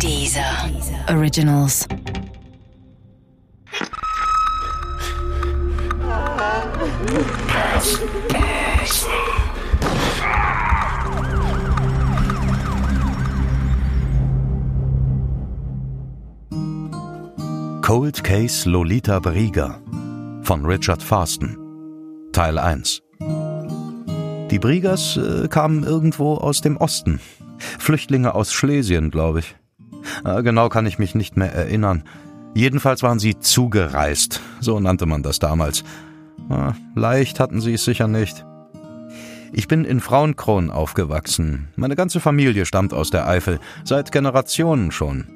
Dieser Originals. Cold Case Lolita Brieger von Richard Farston Teil 1 Die Briegers äh, kamen irgendwo aus dem Osten. Flüchtlinge aus Schlesien, glaube ich. Äh, genau kann ich mich nicht mehr erinnern. Jedenfalls waren sie zugereist, so nannte man das damals. Äh, leicht hatten sie es sicher nicht. Ich bin in Frauenkron aufgewachsen. Meine ganze Familie stammt aus der Eifel, seit Generationen schon.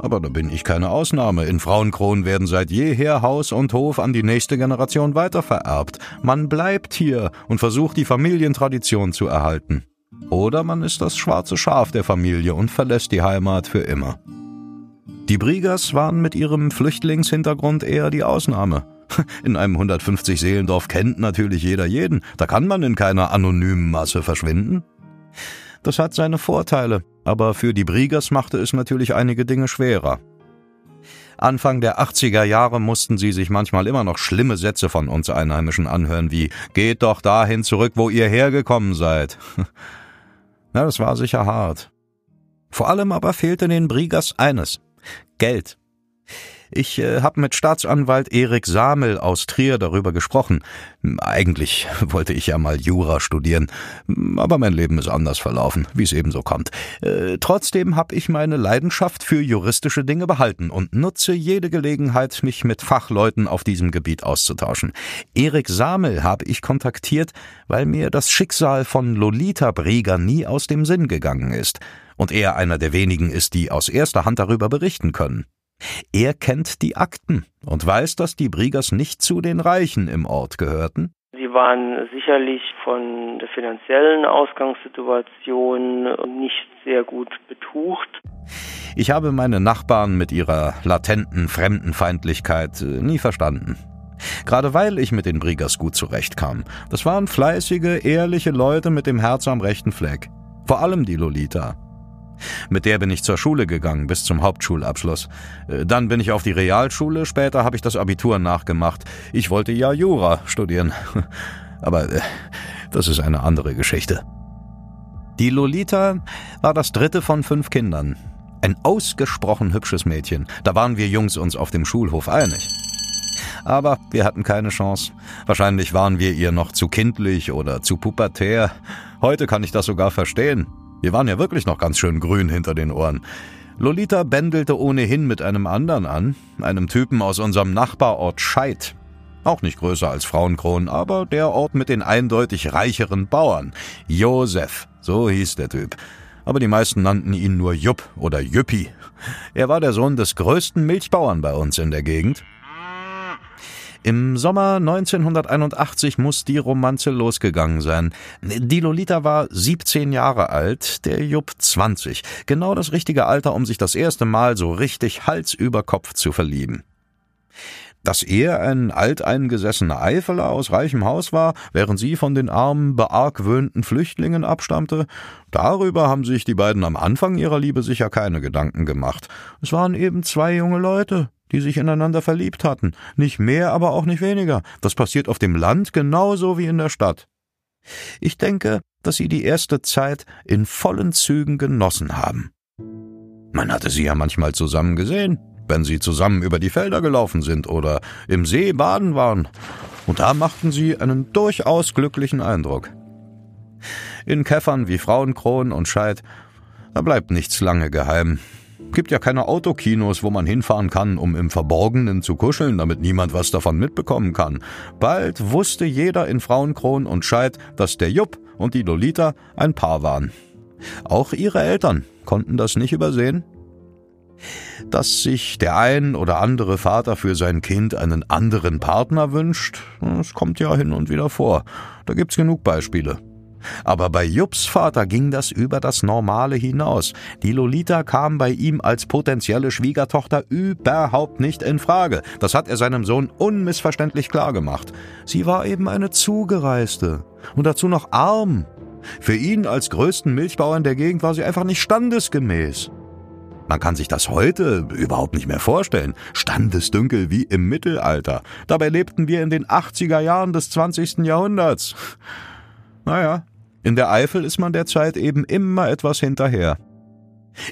Aber da bin ich keine Ausnahme. In Frauenkron werden seit jeher Haus und Hof an die nächste Generation weitervererbt. Man bleibt hier und versucht die Familientradition zu erhalten. Oder man ist das schwarze Schaf der Familie und verlässt die Heimat für immer. Die Briegers waren mit ihrem Flüchtlingshintergrund eher die Ausnahme. In einem 150 Seelendorf kennt natürlich jeder jeden. Da kann man in keiner anonymen Masse verschwinden. Das hat seine Vorteile, aber für die Briegers machte es natürlich einige Dinge schwerer. Anfang der 80er Jahre mussten sie sich manchmal immer noch schlimme Sätze von uns Einheimischen anhören, wie Geht doch dahin zurück, wo ihr hergekommen seid. Na, das war sicher hart. Vor allem aber fehlte den Briegers eines Geld. Ich äh, habe mit Staatsanwalt Erik Samel aus Trier darüber gesprochen. Eigentlich wollte ich ja mal Jura studieren, aber mein Leben ist anders verlaufen, wie es eben so kommt. Äh, trotzdem habe ich meine Leidenschaft für juristische Dinge behalten und nutze jede Gelegenheit, mich mit Fachleuten auf diesem Gebiet auszutauschen. Erik Samel habe ich kontaktiert, weil mir das Schicksal von Lolita Brieger nie aus dem Sinn gegangen ist und er einer der wenigen ist, die aus erster Hand darüber berichten können. Er kennt die Akten und weiß, dass die Briegers nicht zu den Reichen im Ort gehörten. Sie waren sicherlich von der finanziellen Ausgangssituation nicht sehr gut betucht. Ich habe meine Nachbarn mit ihrer latenten Fremdenfeindlichkeit äh, nie verstanden. Gerade weil ich mit den Briegers gut zurechtkam. Das waren fleißige, ehrliche Leute mit dem Herz am rechten Fleck. Vor allem die Lolita. Mit der bin ich zur Schule gegangen, bis zum Hauptschulabschluss. Äh, dann bin ich auf die Realschule, später habe ich das Abitur nachgemacht. Ich wollte ja Jura studieren. Aber äh, das ist eine andere Geschichte. Die Lolita war das dritte von fünf Kindern. Ein ausgesprochen hübsches Mädchen. Da waren wir Jungs uns auf dem Schulhof einig. Aber wir hatten keine Chance. Wahrscheinlich waren wir ihr noch zu kindlich oder zu pubertär. Heute kann ich das sogar verstehen. Wir waren ja wirklich noch ganz schön grün hinter den Ohren. Lolita bändelte ohnehin mit einem anderen an, einem Typen aus unserem Nachbarort Scheid. Auch nicht größer als Frauenkron, aber der Ort mit den eindeutig reicheren Bauern. Josef, so hieß der Typ. Aber die meisten nannten ihn nur Jupp oder Jüppi. Er war der Sohn des größten Milchbauern bei uns in der Gegend im Sommer 1981 muss die Romanze losgegangen sein. Die Lolita war 17 Jahre alt, der Jupp 20. Genau das richtige Alter, um sich das erste Mal so richtig Hals über Kopf zu verlieben. Dass er ein alteingesessener Eifeler aus reichem Haus war, während sie von den armen, beargwöhnten Flüchtlingen abstammte, darüber haben sich die beiden am Anfang ihrer Liebe sicher keine Gedanken gemacht. Es waren eben zwei junge Leute, die sich ineinander verliebt hatten. Nicht mehr, aber auch nicht weniger. Das passiert auf dem Land genauso wie in der Stadt. Ich denke, dass sie die erste Zeit in vollen Zügen genossen haben. Man hatte sie ja manchmal zusammen gesehen, wenn sie zusammen über die Felder gelaufen sind oder im See baden waren. Und da machten sie einen durchaus glücklichen Eindruck. In Käffern wie Frauenkron und Scheid, da bleibt nichts lange geheim. Gibt ja keine Autokinos, wo man hinfahren kann, um im Verborgenen zu kuscheln, damit niemand was davon mitbekommen kann. Bald wusste jeder in Frauenkron und Scheid, dass der Jupp und die Lolita ein Paar waren. Auch ihre Eltern konnten das nicht übersehen. Dass sich der ein oder andere Vater für sein Kind einen anderen Partner wünscht, das kommt ja hin und wieder vor. Da gibt's genug Beispiele. Aber bei Jupps Vater ging das über das Normale hinaus. Die Lolita kam bei ihm als potenzielle Schwiegertochter überhaupt nicht in Frage. Das hat er seinem Sohn unmissverständlich klargemacht. Sie war eben eine Zugereiste. Und dazu noch arm. Für ihn als größten Milchbauern der Gegend war sie einfach nicht standesgemäß. Man kann sich das heute überhaupt nicht mehr vorstellen. Standesdünkel wie im Mittelalter. Dabei lebten wir in den 80er Jahren des 20. Jahrhunderts. Naja, in der Eifel ist man derzeit eben immer etwas hinterher.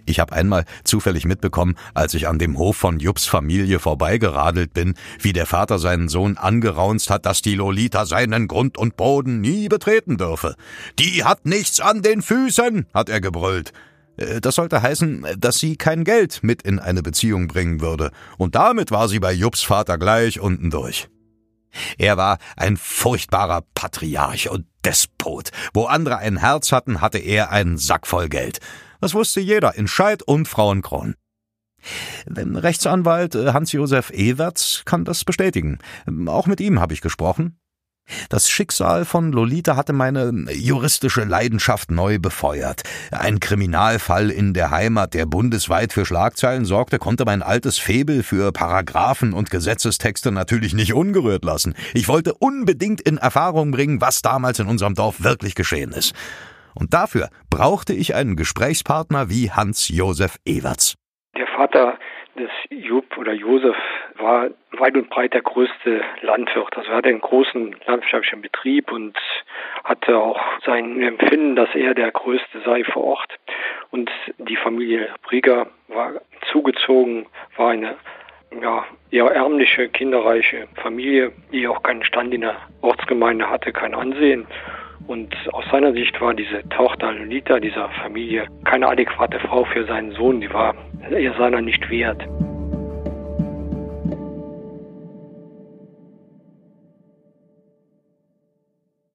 Ich habe einmal zufällig mitbekommen, als ich an dem Hof von Jupps Familie vorbeigeradelt bin, wie der Vater seinen Sohn angeraunzt hat, dass die Lolita seinen Grund und Boden nie betreten dürfe. Die hat nichts an den Füßen, hat er gebrüllt. Äh, das sollte heißen, dass sie kein Geld mit in eine Beziehung bringen würde, und damit war sie bei Jupps Vater gleich unten durch. Er war ein furchtbarer Patriarch und Despot. Wo andere ein Herz hatten, hatte er einen Sack voll Geld. Das wusste jeder in Scheid und Frauenkron. Rechtsanwalt äh, Hans-Josef Ewerts kann das bestätigen. Auch mit ihm habe ich gesprochen. Das Schicksal von Lolita hatte meine juristische Leidenschaft neu befeuert. Ein Kriminalfall in der Heimat, der bundesweit für Schlagzeilen sorgte, konnte mein altes Febel für Paragraphen und Gesetzestexte natürlich nicht ungerührt lassen. Ich wollte unbedingt in Erfahrung bringen, was damals in unserem Dorf wirklich geschehen ist. Und dafür brauchte ich einen Gesprächspartner wie Hans-Josef Ewerts. Der Vater des Jupp oder Josef war weit und breit der größte Landwirt. Also er hatte einen großen landwirtschaftlichen Betrieb und hatte auch sein Empfinden, dass er der Größte sei vor Ort. Und die Familie Brieger war zugezogen, war eine ja, eher ärmliche, kinderreiche Familie, die auch keinen Stand in der Ortsgemeinde hatte, kein Ansehen. Und aus seiner Sicht war diese Tochter Lolita dieser Familie keine adäquate Frau für seinen Sohn. Die war er seiner nicht wert.